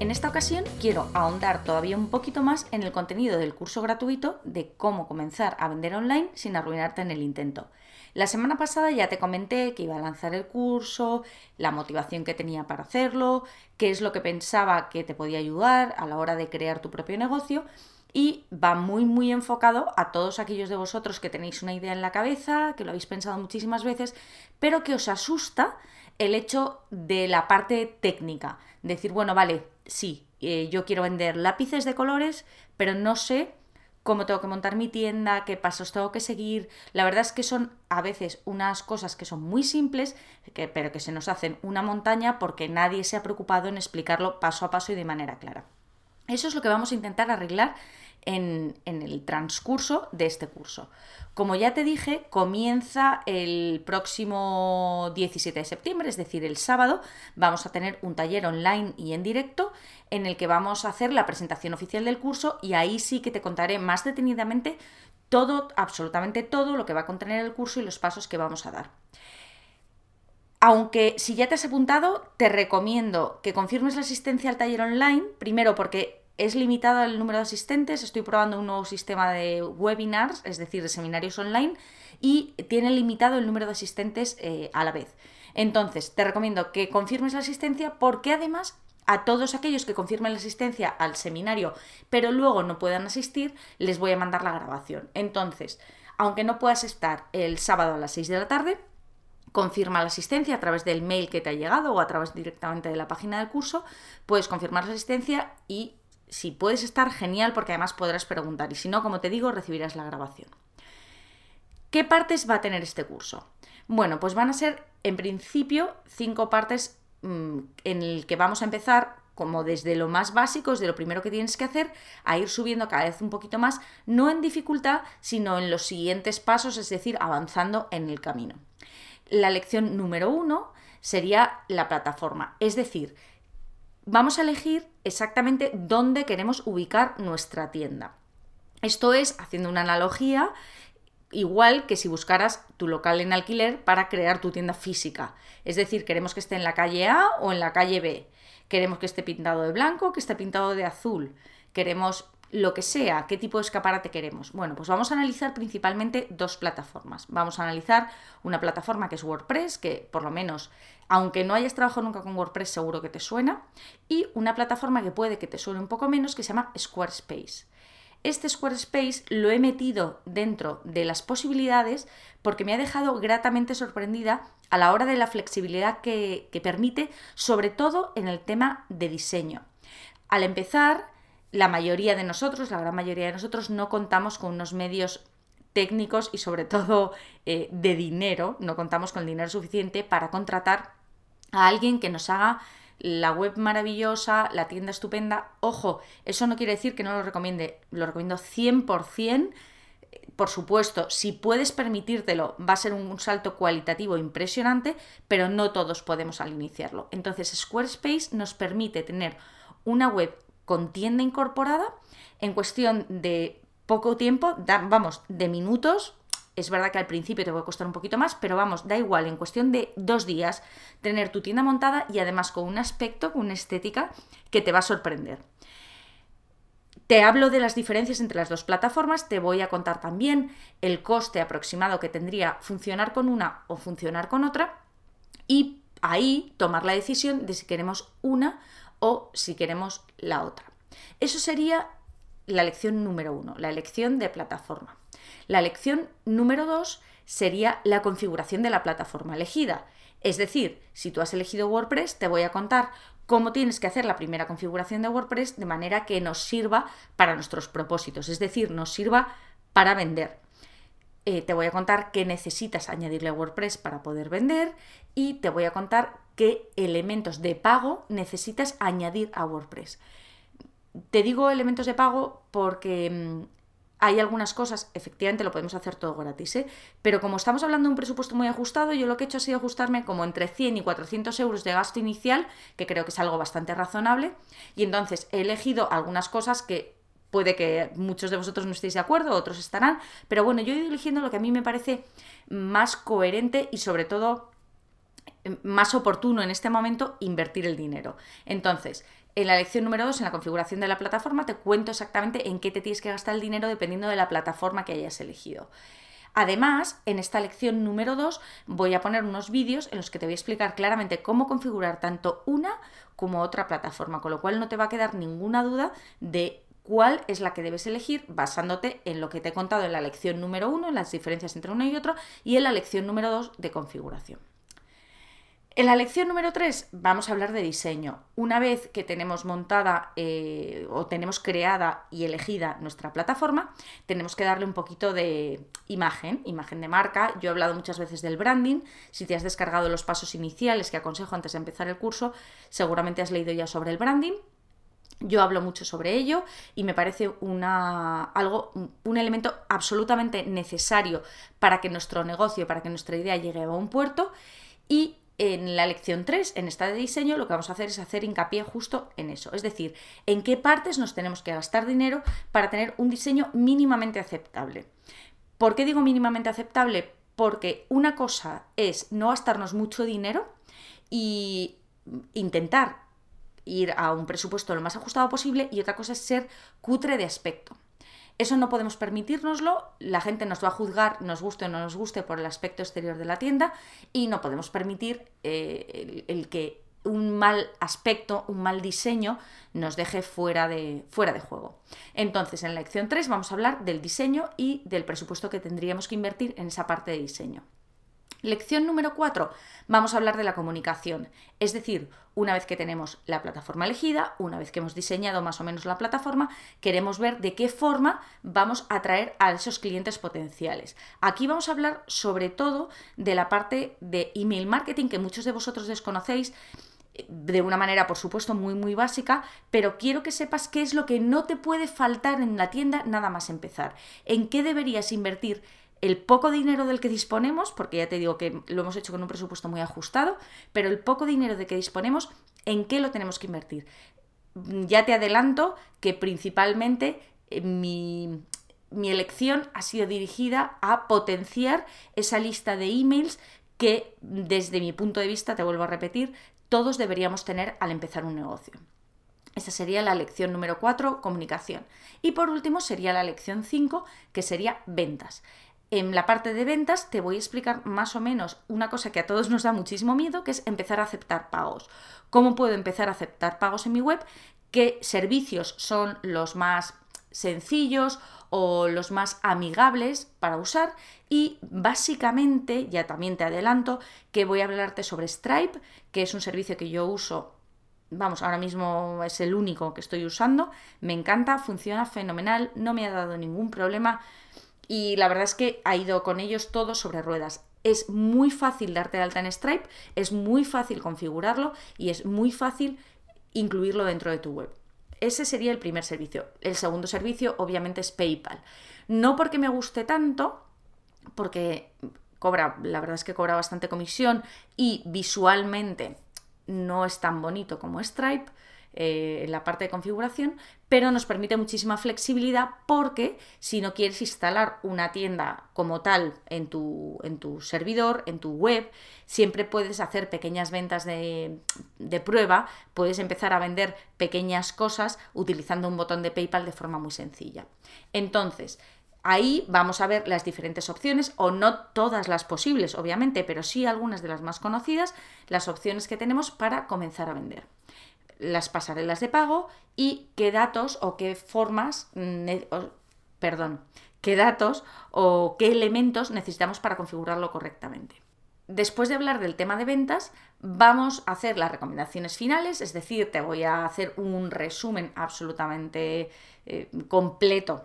En esta ocasión quiero ahondar todavía un poquito más en el contenido del curso gratuito de cómo comenzar a vender online sin arruinarte en el intento. La semana pasada ya te comenté que iba a lanzar el curso, la motivación que tenía para hacerlo, qué es lo que pensaba que te podía ayudar a la hora de crear tu propio negocio y va muy muy enfocado a todos aquellos de vosotros que tenéis una idea en la cabeza, que lo habéis pensado muchísimas veces, pero que os asusta el hecho de la parte técnica. Decir, bueno, vale, sí, eh, yo quiero vender lápices de colores, pero no sé cómo tengo que montar mi tienda, qué pasos tengo que seguir. La verdad es que son a veces unas cosas que son muy simples, pero que se nos hacen una montaña porque nadie se ha preocupado en explicarlo paso a paso y de manera clara. Eso es lo que vamos a intentar arreglar en, el transcurso de este curso. Como ya te dije, comienza el próximo 17 de septiembre, es decir, el sábado, vamos a tener un taller online y en directo en el que vamos a hacer la presentación oficial del curso y ahí sí que te contaré más detenidamente todo, absolutamente todo lo que va a contener el curso y los pasos que vamos a dar. Aunque si ya te has apuntado, te recomiendo que confirmes la asistencia al taller online, primero porque es limitado el número de asistentes, estoy probando un nuevo sistema de webinars, es decir, de seminarios online, y tiene limitado el número de asistentes eh, a la vez. Entonces, te recomiendo que confirmes la asistencia porque además a todos aquellos que confirmen la asistencia al seminario, pero luego no puedan asistir, les voy a mandar la grabación. Entonces, aunque no puedas estar el sábado a las 6 de la tarde, confirma la asistencia a través del mail que te ha llegado o a través directamente de la página del curso, puedes confirmar la asistencia y si puedes estar, genial, porque además podrás preguntar. Y si no, como te digo, recibirás la grabación. ¿Qué partes va a tener este curso? Bueno, pues van a ser, en principio, cinco partes mm, en el que vamos a empezar como desde lo más básico, desde lo primero que tienes que hacer, a ir subiendo cada vez un poquito más, no en dificultad, sino en los siguientes pasos, es decir, avanzando en el camino. La lección número uno sería la plataforma, es decir, vamos a elegir exactamente dónde queremos ubicar nuestra tienda. Esto es, haciendo una analogía, igual que si buscaras tu local en alquiler para crear tu tienda física. Es decir, queremos que esté en la calle A o en la calle B. Queremos que esté pintado de blanco, que esté pintado de azul. Queremos lo que sea, qué tipo de escaparate queremos. Bueno, pues vamos a analizar principalmente dos plataformas. Vamos a analizar una plataforma que es WordPress, que por lo menos, aunque no hayas trabajado nunca con WordPress, seguro que te suena, y una plataforma que puede que te suene un poco menos, que se llama Squarespace. Este Squarespace lo he metido dentro de las posibilidades porque me ha dejado gratamente sorprendida a la hora de la flexibilidad que, permite, sobre todo en el tema de diseño. Al empezar, la mayoría de nosotros, la gran mayoría de nosotros, no contamos con unos medios técnicos y sobre todo eh, de dinero, no contamos con el dinero suficiente para contratar a alguien que nos haga la web maravillosa, la tienda estupenda. Ojo, eso no quiere decir que no lo recomiende, lo recomiendo 100%. Por supuesto, si puedes permitírtelo, va a ser un salto cualitativo impresionante, pero no todos podemos al iniciarlo. Entonces, Squarespace nos permite tener una web con tienda incorporada en cuestión de poco tiempo, vamos, de minutos. Es verdad que al principio te va a costar un poquito más, pero vamos, da igual, en cuestión de dos días, tener tu tienda montada y además con un aspecto, con una estética que te va a sorprender. Te hablo de las diferencias entre las dos plataformas, te voy a contar también el coste aproximado que tendría funcionar con una o funcionar con otra y ahí tomar la decisión de si queremos una o si queremos la otra. Eso sería la lección número uno, la elección de plataforma. La lección número dos sería la configuración de la plataforma elegida. Es decir, si tú has elegido WordPress, te voy a contar cómo tienes que hacer la primera configuración de WordPress de manera que nos sirva para nuestros propósitos, es decir, nos sirva para vender. Eh, te voy a contar qué necesitas añadirle a WordPress para poder vender y te voy a contar qué elementos de pago necesitas añadir a WordPress. Te digo elementos de pago porque mm, hay algunas cosas, efectivamente lo podemos hacer todo gratis, ¿eh? pero como estamos hablando de un presupuesto muy ajustado, yo lo que he hecho ha sido ajustarme como entre 100 y 400 euros de gasto inicial, que creo que es algo bastante razonable, y entonces he elegido algunas cosas que puede que muchos de vosotros no estéis de acuerdo, otros estarán, pero bueno, yo he ido eligiendo lo que a mí me parece más coherente y sobre todo más oportuno en este momento invertir el dinero. Entonces, en la lección número 2, en la configuración de la plataforma, te cuento exactamente en qué te tienes que gastar el dinero dependiendo de la plataforma que hayas elegido. Además, en esta lección número 2 voy a poner unos vídeos en los que te voy a explicar claramente cómo configurar tanto una como otra plataforma, con lo cual no te va a quedar ninguna duda de cuál es la que debes elegir basándote en lo que te he contado en la lección número 1, en las diferencias entre una y otra, y en la lección número 2 de configuración. En la lección número 3 vamos a hablar de diseño. Una vez que tenemos montada eh, o tenemos creada y elegida nuestra plataforma, tenemos que darle un poquito de imagen, imagen de marca. Yo he hablado muchas veces del branding. Si te has descargado los pasos iniciales que aconsejo antes de empezar el curso, seguramente has leído ya sobre el branding. Yo hablo mucho sobre ello y me parece una, algo, un elemento absolutamente necesario para que nuestro negocio, para que nuestra idea llegue a un puerto. Y en la lección 3, en esta de diseño, lo que vamos a hacer es hacer hincapié justo en eso. Es decir, en qué partes nos tenemos que gastar dinero para tener un diseño mínimamente aceptable. ¿Por qué digo mínimamente aceptable? Porque una cosa es no gastarnos mucho dinero y intentar ir a un presupuesto lo más ajustado posible y otra cosa es ser cutre de aspecto. Eso no podemos permitírnoslo, la gente nos va a juzgar, nos guste o no nos guste, por el aspecto exterior de la tienda y no podemos permitir eh, el, que un mal aspecto, un mal diseño nos deje fuera de, fuera de juego. Entonces, en la lección 3 vamos a hablar del diseño y del presupuesto que tendríamos que invertir en esa parte de diseño. Lección número 4. Vamos a hablar de la comunicación. Es decir, una vez que tenemos la plataforma elegida, una vez que hemos diseñado más o menos la plataforma, queremos ver de qué forma vamos a atraer a esos clientes potenciales. Aquí vamos a hablar sobre todo de la parte de email marketing que muchos de vosotros desconocéis eh, de una manera, por supuesto, muy, muy básica, pero quiero que sepas qué es lo que no te puede faltar en la tienda nada más empezar. En qué deberías invertir el poco dinero del que disponemos, porque ya te digo que lo hemos hecho con un presupuesto muy ajustado, pero el poco dinero de que disponemos, ¿en qué lo tenemos que invertir? Ya te adelanto que principalmente eh, mi, mi elección ha sido dirigida a potenciar esa lista de emails que desde mi punto de vista, te vuelvo a repetir, todos deberíamos tener al empezar un negocio. Esa sería la lección número 4, comunicación. Y por último sería la lección 5, que sería ventas. En la parte de ventas te voy a explicar más o menos una cosa que a todos nos da muchísimo miedo, que es empezar a aceptar pagos. ¿Cómo puedo empezar a aceptar pagos en mi web? ¿Qué servicios son los más sencillos o los más amigables para usar? Y básicamente, ya también te adelanto, que voy a hablarte sobre Stripe, que es un servicio que yo uso vamos, ahora mismo es el único que estoy usando, me encanta, funciona fenomenal, no me ha dado ningún problema y la verdad es que ha ido con ellos todos sobre ruedas. Es muy fácil darte de alta en Stripe, es muy fácil configurarlo y es muy fácil incluirlo dentro de tu web. Ese sería el primer servicio. El segundo servicio obviamente es PayPal. No porque me guste tanto, porque cobra, la verdad es que cobra bastante comisión y visualmente no es tan bonito como Stripe, eh, en la parte de configuración, pero nos permite muchísima flexibilidad porque si no quieres instalar una tienda como tal en tu, en tu servidor, en tu web, siempre puedes hacer pequeñas ventas de, de prueba, puedes empezar a vender pequeñas cosas utilizando un botón de PayPal de forma muy sencilla. Entonces, Ahí vamos a ver las diferentes opciones, o no todas las posibles, obviamente, pero sí algunas de las más conocidas, las opciones que tenemos para comenzar a vender las pasarelas de pago y qué datos o qué formas, perdón, qué datos o qué elementos necesitamos para configurarlo correctamente. Después de hablar del tema de ventas, vamos a hacer las recomendaciones finales, es decir, te voy a hacer un resumen absolutamente eh, completo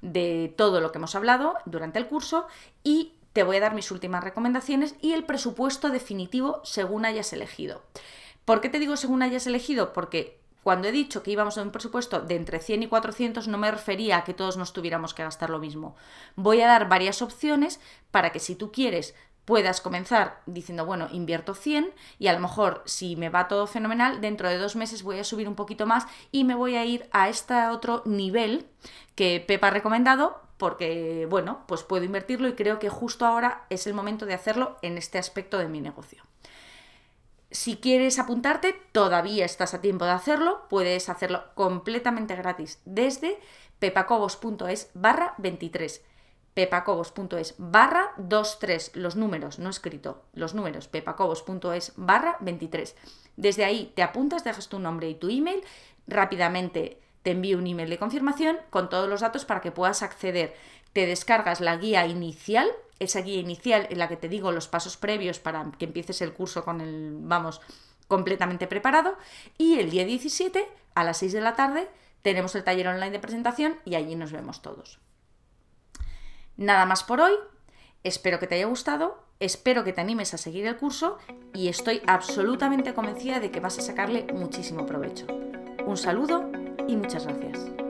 de todo lo que hemos hablado durante el curso y te voy a dar mis últimas recomendaciones y el presupuesto definitivo según hayas elegido. ¿Por qué te digo según hayas elegido? Porque cuando he dicho que íbamos a un presupuesto de entre 100 y 400, no me refería a que todos nos tuviéramos que gastar lo mismo. Voy a dar varias opciones para que si tú quieres puedas comenzar diciendo, bueno, invierto 100 y a lo mejor si me va todo fenomenal, dentro de dos meses voy a subir un poquito más y me voy a ir a este otro nivel que Pepa ha recomendado porque, bueno, pues puedo invertirlo y creo que justo ahora es el momento de hacerlo en este aspecto de mi negocio. Si quieres apuntarte, todavía estás a tiempo de hacerlo, puedes hacerlo completamente gratis desde pepacobos.es barra 23 pepacobos.es barra 23, los números, no escrito, los números, pepacobos.es barra 23. Desde ahí te apuntas, dejas tu nombre y tu email, rápidamente te envío un email de confirmación con todos los datos para que puedas acceder. Te descargas la guía inicial, esa guía inicial en la que te digo los pasos previos para que empieces el curso con el, vamos, completamente preparado. Y el día 17, a las 6 de la tarde, tenemos el taller online de presentación y allí nos vemos todos. Nada más por hoy. Espero que te haya gustado, espero que te animes a seguir el curso y estoy absolutamente convencida de que vas a sacarle muchísimo provecho. Un saludo y muchas gracias.